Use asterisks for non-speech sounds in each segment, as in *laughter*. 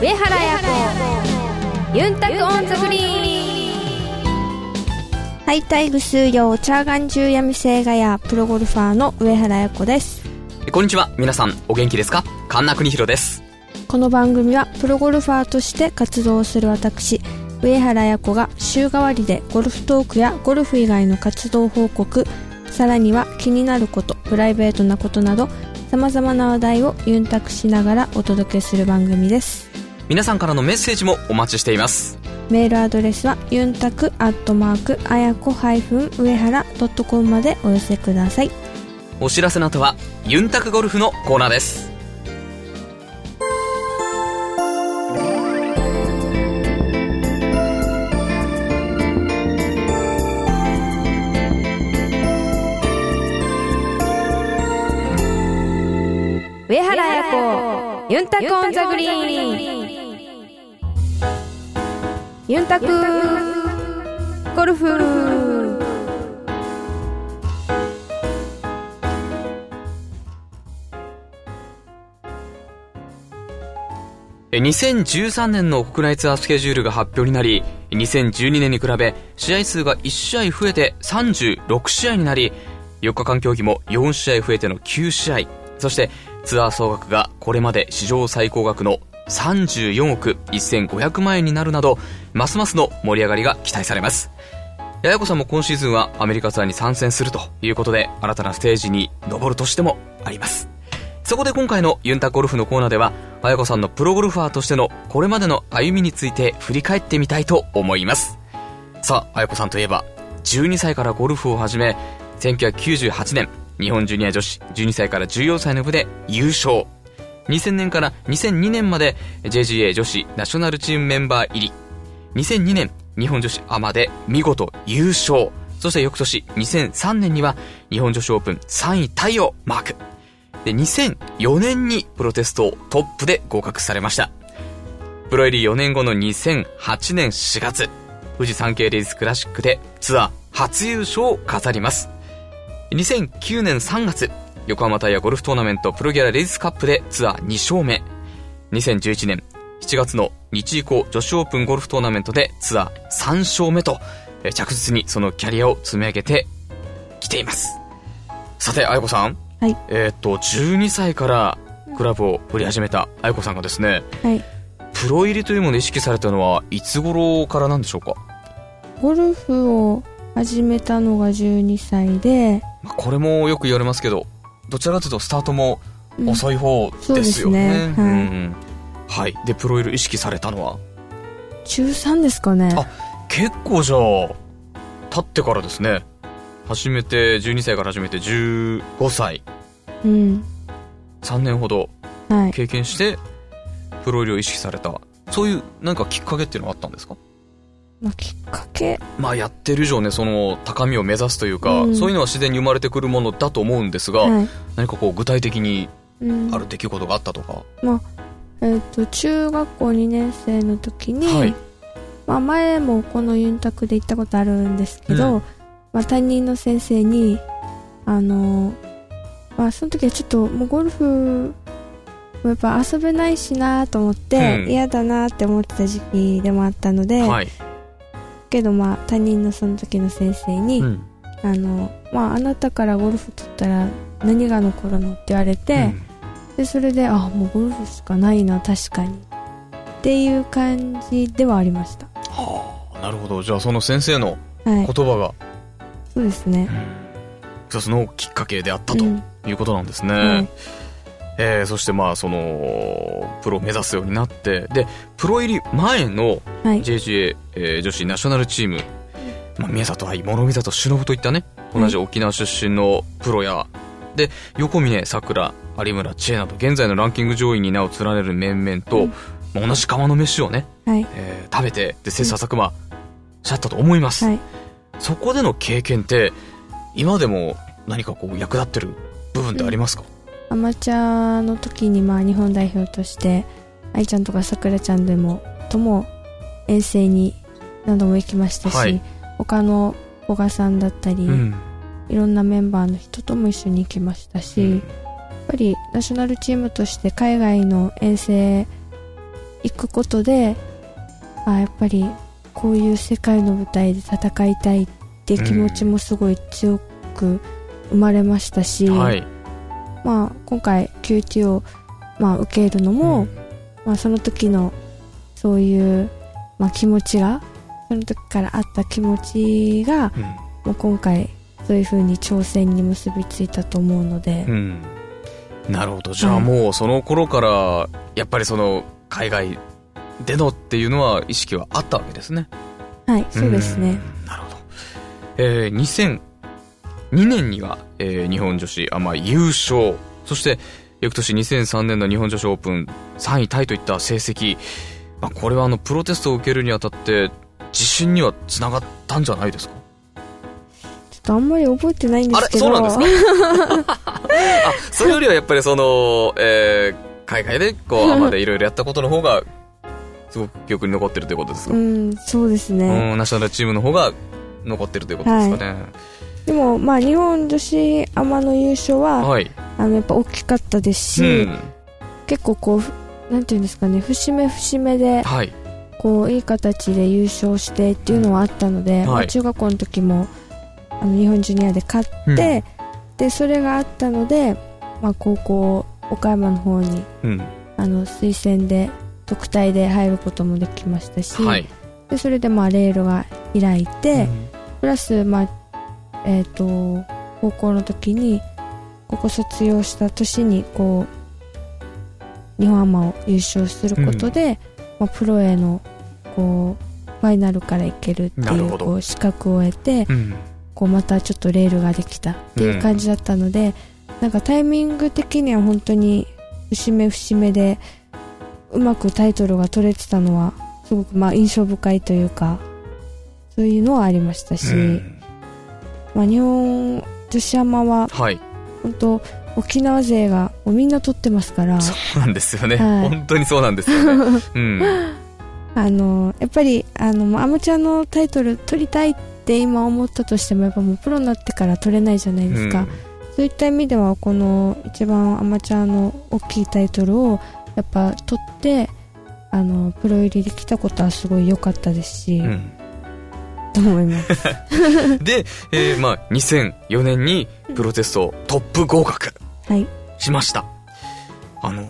上原彩子。ユンタクオンザグリーン。はいたいぐすーよーちゃーがんじゅーやみせーがやープロゴルファーの上原彩子です。こんにちは。皆さんお元気ですか？神田邦弘です。この番組はプロゴルファーとして活動する私上原彩子が週替わりでゴルフトークやゴルフ以外の活動報告さらには気になることプライベートなことなどさまざまな話題をユンタクしながらお届けする番組です皆さんからのメッセージもお待ちしています。メールアドレスはユンタクアットマークあやこ上原ドットコムまでお寄せください。お知らせの後はユンタクゴルフのコーナーです。上原彩子ユンタクオンザグリーンユンタク。ゴルフ。2013年の国内ツアースケジュールが発表になり2012年に比べ試合数が1試合増えて36試合になり4日間競技も4試合増えての9試合そしてツアー総額がこれまで史上最高額の34億1500万円になるなどますますの盛り上がりが期待されますややこさんも今シーズンはアメリカツアーに参戦するということで新たなステージに登るとしてもありますそこで今回のユンタゴルフのコーナーでは、あやこさんのプロゴルファーとしてのこれまでの歩みについて振り返ってみたいと思います。さあ、あやこさんといえば、12歳からゴルフを始め、1998年、日本ジュニア女子12歳から14歳の部で優勝。2000年から2002年まで JGA 女子ナショナルチームメンバー入り。2002年、日本女子アマで見事優勝。そして翌年、2003年には日本女子オープン3位タイをマーク。で、2004年にプロテストをトップで合格されました。プロ入り4年後の2008年4月、フジサンケイレディスクラシックでツアー初優勝を飾ります。2009年3月、横浜タイヤゴルフトーナメントプロギアレディスカップでツアー2勝目。2011年7月の日医工女子オープンゴルフトーナメントでツアー3勝目と、え着実にそのキャリアを積み上げてきています。さて、あやこさん。はいえーっと、12歳からクラブを振り始めたあやこさんがですね、はいプロ入りというものを意識されたのは、いつ頃からなんでしょうか？ゴルフを始めたのが12歳で、まあこれもよく言われますけど、どちらかというとスタートもうん。遅い方ですよね。そうですね。はいうん。はい。で、プロ入りを意識されたのは？中3ですかね。あ結構じゃあ、経ってからですね。始めて、12歳から始めて15歳、うん。3年ほどはい。経験して、プロ入りを意識された。そういう、なんかきっかけっていうのはあったんですか？まあ、きっかけ。まあやってる以上ね、その高みを目指すというか、うん。そういうのは自然に生まれてくるものだと思うんですが、はい、何かこう具体的にうん。ある出来事があったとか？えっ、と中学校2年生の時に、はい。まあ、前もこのユンタクで行ったことあるんですけど、うん。まあ、担任の先生にあのまあその時はちょっともうゴルフやっぱ遊べないしなと思ってうん。嫌だなって思ってた時期でもあったので、はい。けどまあ担任のその時の先生に、うん。あのまああなたからゴルフ取ったら何が残るのって言われて、でそれであもうゴルフしかないな確かにっていう感じではありました。はあ、なるほど。じゃあその先生のはい。言葉が、そうですね、一つのきっかけであったとうん。いうことなんですね。はいえーそしてまあその、プロを目指すようになって、で、プロ入り前のはい。JGA、えー女子ナショナルチーム、まあ、宮里愛、諸見里忍といったね、同じ沖縄出身のプロや、で、横峰、桜、有村、知恵など、現在のランキング上位に名を連ねる面々と、うん。まあ同じ釜の飯をね、はい。えー食べて、で、切磋琢磨しちゃったと思います。はい。そこでの経験って、今でも何かこう役立ってる部分ってありますか、アマチュアの時にまあ日本代表として愛ちゃんとかさくらちゃんでもとも遠征に何度も行きましたし、はい他の古賀さんだったり、うん。いろんなメンバーの人とも一緒に行きましたし、うんやっぱりナショナルチームとして海外の遠征行くことであやっぱりこういう世界の舞台で戦いたいって気持ちもすごい強く生まれましたし、はい。まあ、今回 QT を、まあ、受けるのも、うんまあ、その時のそういう、まあ、気持ちがその時からあった気持ちが、うんもう今回そういう風に挑戦に結びついたと思うので、うん。なるほど。じゃあはいもうその頃から、やっぱりその、海外でのっていうのは意識はあったわけですね。はいそうですねうん。なるほど。えー、2002年には、えー日本女子アマ優勝。そして、翌年2003年の日本女子オープン3位タイといった成績。まあ、これはあの、プロテストを受けるにあたって、自信にはつながったんじゃないですか？ちょっとあんまり覚えてないんですけどあれそうなんです *laughs* あ、それよりはやっぱりその、えー海外で、こう、アマでいろいろやったことの方が、すごく記憶に残ってるということですか、うんそうですね、うん、ナショナルチームの方が残ってるということですかね。でもまあ日本女子アマの優勝は、はい。あのやっぱ大きかったですうし、ん。結構こうふなんていうんですかね節目節目ではい。こういい形で優勝してっていうのはあったので、んはいまあ中学校の時もあの日本ジュニアで勝って、でそれがあったので、まあ、高校岡山の方にうん。あの推薦で特待で入ることもできましたし、はい。でそれでまあレールが開いて、うんプラス、まあえー、と高校の時にここ卒業した年にこう日本アマを優勝することで、まあ、プロへのこうファイナルからいけるっていうこう資格を得てうん。こうまたちょっとレールができたっていう感じだったので、なんかタイミング的には本当に節目節目でうまくタイトルが取れてたのはすごくまあ印象深いというかそういうのはありましたし、うんまあ、日本女子アマははい。本当沖縄勢がもうみんな取ってますからそうなんですよね。はい本当にそうなんですよね。*laughs* うん。あのやっぱりあのアマチュアのタイトル取りたいって今思ったとしてもやっぱもうプロになってから取れないじゃないですか、そういった意味ではこの一番アマチュアの大きいタイトルをやっぱ取ってあのプロ入りできたことはすごい良かったですし、うん。思います。*laughs* で、えーまあ、2004年にプロテストトップ合格はい。しました。あの、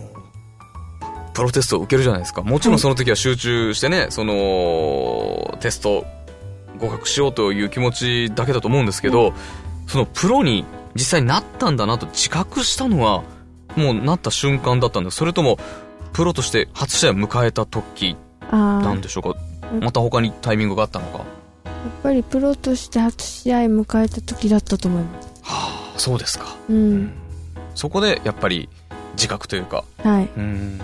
プロテストを受けるじゃないですか。もちろんその時は集中してね、その、テスト合格しようという気持ちだけだと思うんですけど、そのプロに実際になったんだなと自覚したのは、もうなった瞬間だったんです。それとも、プロとして初試合を迎えた時なんでしょうか？うんまた他にタイミングがあったのか？やっぱりプロとして初試合迎えた時だったと思います。はあ、そうですか。うん、そこでやっぱり自覚というか、はい。うん。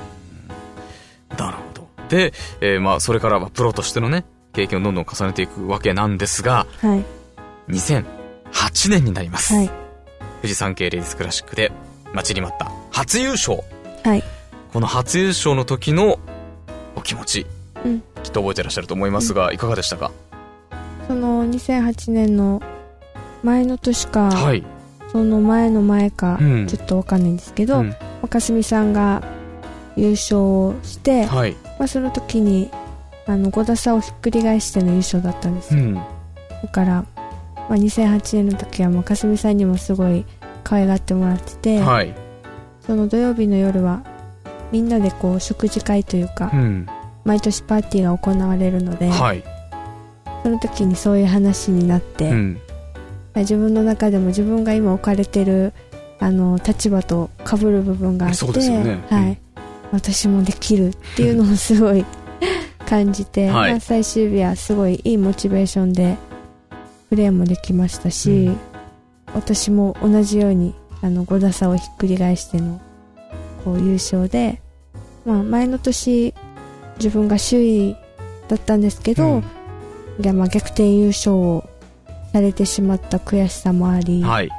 なるほど。で、えーまあ、それからはプロとしてのね、経験をどんどん重ねていくわけなんですが、はい。2008年になります。はい。富士山系レディスクラシックで待ちに待った初優勝。はい。この初優勝の時のお気持ち、うん。きっと覚えてらっしゃると思いますが、いかがでしたか？その2008年の前の年か、はい。その前の前か、うんちょっとわかんないんですけど、うんまあかすみさんが優勝をして、はい。まあ、その時にあの5打差をひっくり返しての優勝だったんですよ、うん。だから、まあ、2008年の時はもうかすみさんにもすごい可愛がってもらってて、はい。その土曜日の夜はみんなでこう食事会というか、うん。毎年パーティーが行われるので、はい。その時にそういう話になって、うん。自分の中でも自分が今置かれてるあの立場と被る部分があってねうんはい、私もできるっていうのをすごい *laughs* 感じて、はい。まあ最終日はすごいいいモチベーションでプレーもできましたし、うん。私も同じようにあの5打差をひっくり返してのこう優勝で、まあ、前の年自分が首位だったんですけど、いやまあ逆転優勝をされてしまった悔しさもあり、はい。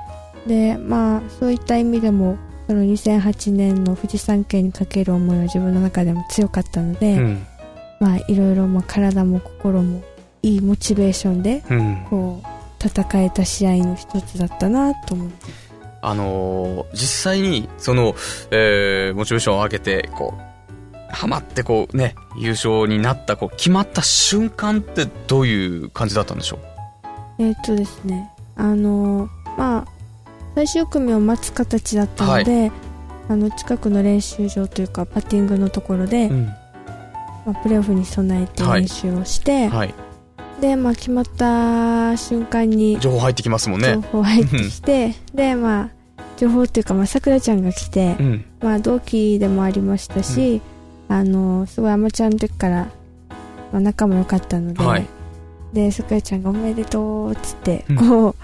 でまあそういった意味でもその2008年の富士山系にかける思いは自分の中でも強かったので、うん。まあいろいろまあ体も心もいいモチベーションでうん。こう戦えた試合の一つだったなと思うあのー実際に、その、えー、モチベーションを上げて、こう、ハマってこうね、優勝になった、こう、決まった瞬間ってどういう感じだったんでしょう？えっとですね、あの、まあ、最終組を待つ形だったので、はい、あの、近くの練習場というか、パッティングのところで、うん、まあ、プレーオフに備えて練習をして、はい、で、まあ、決まった瞬間に、情報入ってきますもんね。情報入ってきて、で、まあ、情報っていうか、まあ、さくらちゃんが来て、うん、まあ、同期でもありましたし、うん、あの、すごいアマチュアの時から、まあ、仲も良かったので、はい、で、さくらちゃんがおめでとうっつって、こう、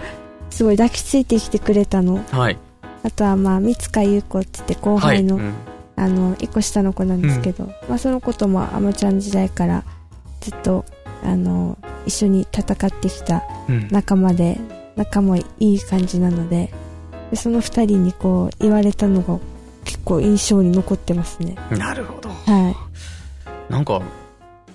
すごい抱きついてきてくれたの。はい、あとは、まあ、三塚優子って言って後輩の、はい、あの、一個下の子なんですけど、まあ、その子ともアマチュアの時代からずっと、あの、一緒に戦ってきた仲間で、仲もいい感じなので、でその2人にこう言われたのが結構印象に残ってますね。なるほど。はい。なんか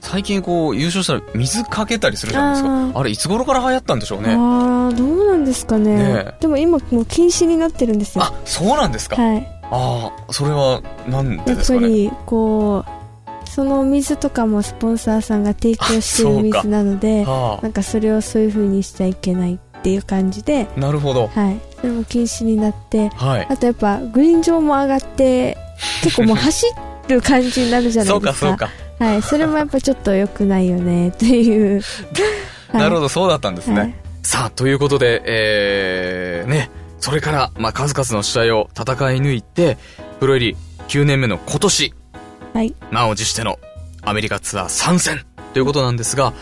最近こう優勝したら水かけたりするじゃないですか。あれいつ頃から流行ったんでしょうね。ああどうなんですかね、ね、でも今もう禁止になってるんですよ。あそうなんですか。はい。ああそれはなんでですかね。やっぱりこうその水とかもスポンサーさんが提供してる水なので、はあ、なんかそれをそういうふうにしちゃいけないっていう感じで。なるほど、はい、それも禁止になって、はい、あとやっぱグリーン上も上がって *laughs* 結構もう走る感じになるじゃないですか。そうかそうか。はい。それもやっぱちょっと良くないよね *laughs* っていう。なるほどそうだったんですね、はい、さあということでえー、ねそれから、まあ、数々の試合を戦い抜いてプロ入り9年目の今年、はい、満を持してのアメリカツアー参戦。ということなんですが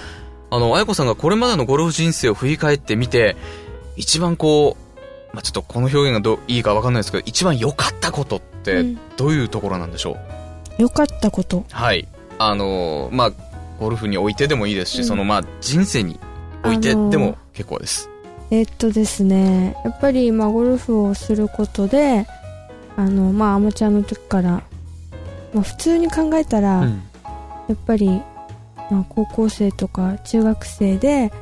あの、あやこさんがこれまでのゴルフ人生を振り返ってみて、一番こう、まあ、ちょっとこの表現がどいいかわかんないですけど、一番良かったことってどういうところなんでしょう？良、うん、かったこと。はい。あの、まあ、ゴルフにおいてでもいいですし、うん、そのまあ、人生においてでも結構です。えー、っとですね、やっぱりまあ、ゴルフをすることで、あの、まあ、アマチュアの時から、まあ、普通に考えたら、うん、やっぱりまあ、高校生とか中学生で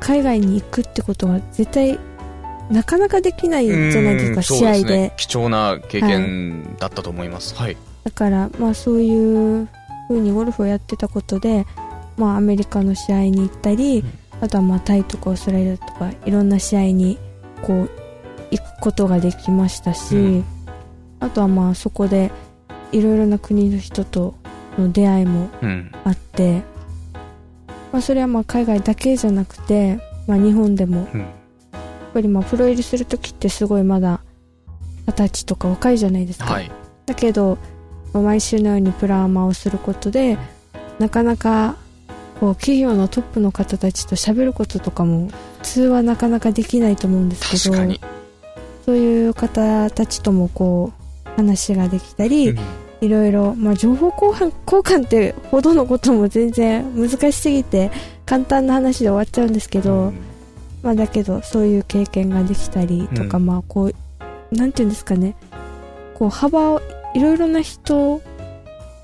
海外に行くってことは絶対なかなかできないじゃないですか試合で、ね、貴重な経験だったと思います、はい、だからまあそういうふうにゴルフをやってたことで、まあ、アメリカの試合に行ったり、うん、あとはまあタイとかオーストラリアとかいろんな試合にこう行くことができましたし、うん、あとはまあそこでいろいろな国の人との出会いもあって、まあ、それはまあ海外だけじゃなくて、まあ、日本でも、うん、ぱりまあプロ入りする時ってすごいまだ二十歳とか若いじゃないですか、はい、だけど、まあ、毎週のようにプラーマをすることでなかなかこう企業のトップの方たちと喋ることとかも普通はなかなかできないと思うんですけどそういう方たちともこう話ができたり、うん。いろいろ、まあ、情報交換交換ってほどのことも全然難しすぎて簡単な話で終わっちゃうんですけど、うん、まあ、だけどそういう経験ができたりとか、うん、まあこうなんていうんですかね。こう幅をいろいろな人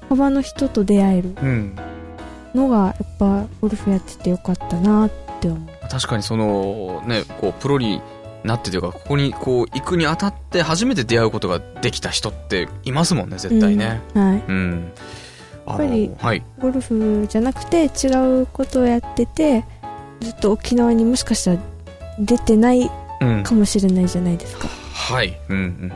幅の人と出会えるのがやっぱゴルフやっててよかったなって思う。確かにそのねこうプロになってというかここにこう行くにあたって初めて出会うことができた人っていますもんね絶対ね、うん、はい、うん、やっぱり、はい、ゴルフじゃなくて違うことをやっててずっと沖縄にもしかしたら出てないかもしれないじゃないですか、うん、はい。うん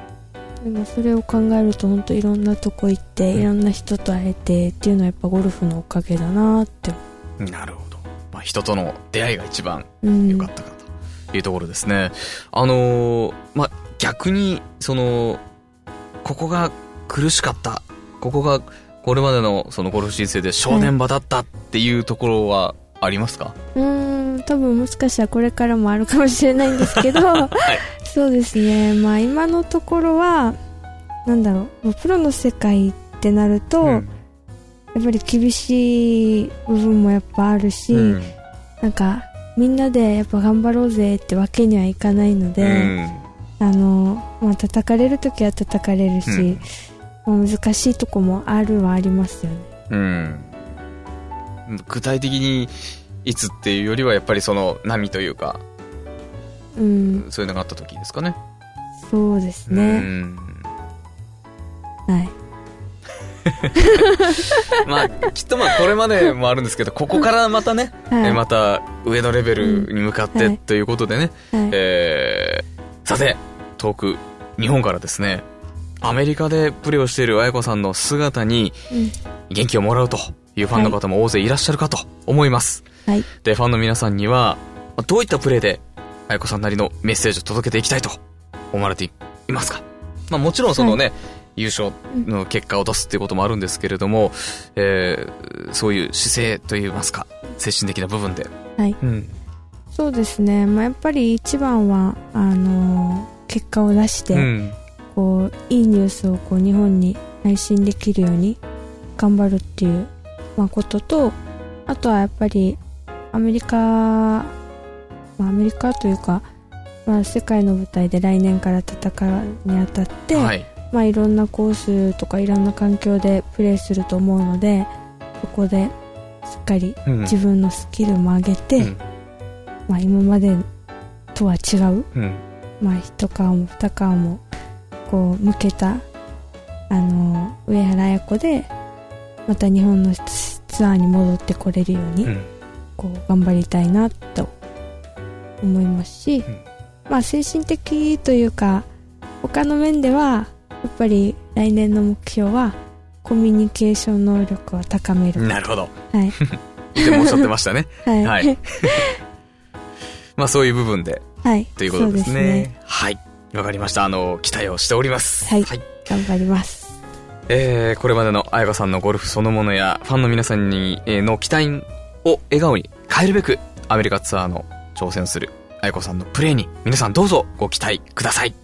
うん。でもそれを考えると本当いろんなとこ行って、いろんな人と会えてっていうのはやっぱゴルフのおかげだなって。なるほど、まあ、人との出会いが一番良かったかいうところですね。あのー、まあ、逆に、その、ここが苦しかった。ここがこれまでのそのゴルフ人生で正念場だったっていうところはありますか、うん、多分もしかしたらこれからもあるかもしれないんですけど、*laughs* はい、そうですね。まあ今のところは、なんだろう、プロの世界ってなると、うん、やっぱり厳しい部分もやっぱあるし、うん、なんかみんなでやっぱ頑張ろうぜってわけにはいかないので、うん、あの、まあ、叩かれる時は叩かれるし、うん、難しいとこもあるはありますよね。うん。具体的にいつっていうよりはやっぱりその波というか、うん、そういうのがあった時ですかね。そうですね。はい。*laughs* まあ、きっとまあこれまでもあるんですけど、ここからまたね、はい。えまた上のレベルに向かってということでね、はい。えー、さて、遠く日本からですね、アメリカでプレーをしている綾子さんの姿にうん。元気をもらうというファンの方も大勢いらっしゃるかと思います。はい。で、ファンの皆さんには、まあどういったプレーで、綾子さんなりのメッセージを届けていきたいと思われていますか？まあもちろんそのね、優勝の結果を出すっていうこともあるんですけれども、えーそういう姿勢といいますか、精神的な部分で。はい。うん。そうですね。まあ、やっぱり一番は、あのー結果を出して、うん。こう、いいニュースをこう、日本に配信できるように頑張るっていう、まあ、ことと、あとはやっぱり、アメリカ、まあ、アメリカというか、まあ、世界の舞台で来年から戦うにあたって、はい。まあ、いろんなコースとかいろんな環境でプレーすると思うのでそこでしっかりうん自分のスキルも上げて、うんまあ、今までとは違う、うん。まあ、一皮も二皮もこう向けたあの上原綾子でまた日本のツツアーに戻ってこれるように、うん。こう頑張りたいなと思いますし、んまあ精神的というか他の面ではやっぱり来年の目標はコミュニケーション能力を高める。なるほど。はい。*laughs* 以前もおっしゃってましたね。*laughs* はい。ははいい。*laughs* まあそういう部分で、はい。ということですそうね。はい。わかりました。あの、期待をしております。はい頑張ります。えー、これまでの彩香さんのゴルフそのものや、ファンの皆さんに、えーの期待を笑顔に変えるべく、アメリカツアーの挑戦する彩子さんのプレーに、皆さんどうぞご期待ください。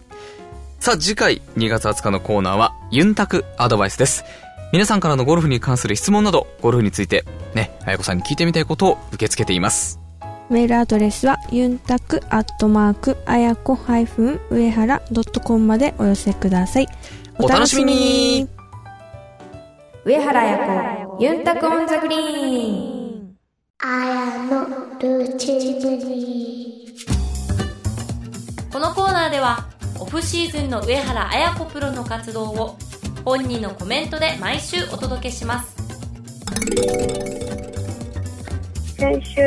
さあ、次回2月20日のコーナーは、ユンタクアドバイスです。皆さんからのゴルフに関する質問など、ゴルフについて、ね、彩子さんに聞いてみたいことを受け付けています。メールアドレスはユンタクアットマークあやこハイフン上原ドットコムまでお寄せください。お楽しみに上原彩子ユンタクオンザグリーン。あやのルチームにこのコーナーではオフシーズンの上原綾子プロの活動を本人のコメントで毎週お届けします。先週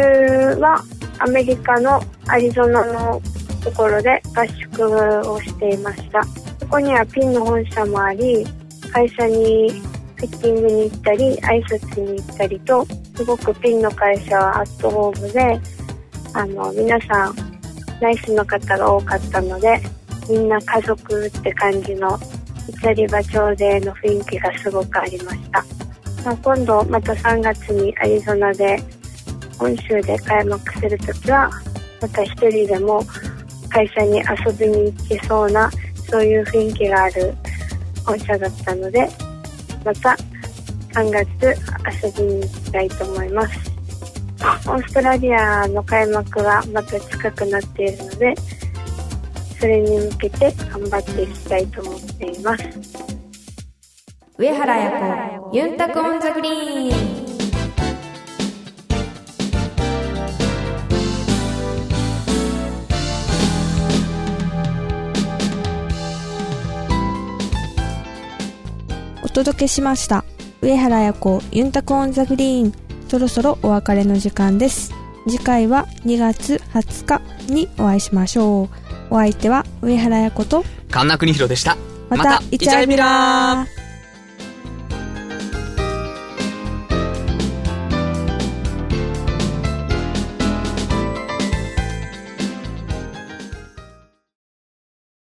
はアメリカのアリゾナのところで合宿をしていました。そこにはピンの本社もあり会社にフィッティングに行ったり挨拶に行ったりとすごくピンの会社はアットホームであの皆さんナイスの方が多かったのでみんな家族って感じのイチャリバ町での雰囲気がすごくありました、まあ、今度また3月にアリゾナで本州で開幕するときはまた一人でも会社に遊びに行けそうなそういう雰囲気がある本社だったのでまた3月遊びに行きたいと思います。オーストラリアの開幕はまた近くなっているのでそれに向けて頑張っていきたいと思っています。上原彩子ユンタクオンザグリーン。届けしました。上原彩子ユンタクオンザグリーン。そろそろお別れの時間です。次回は2月20日にお会いしましょう。お相手は上原彩子と、神田邦弘でした。また、イチャイビラー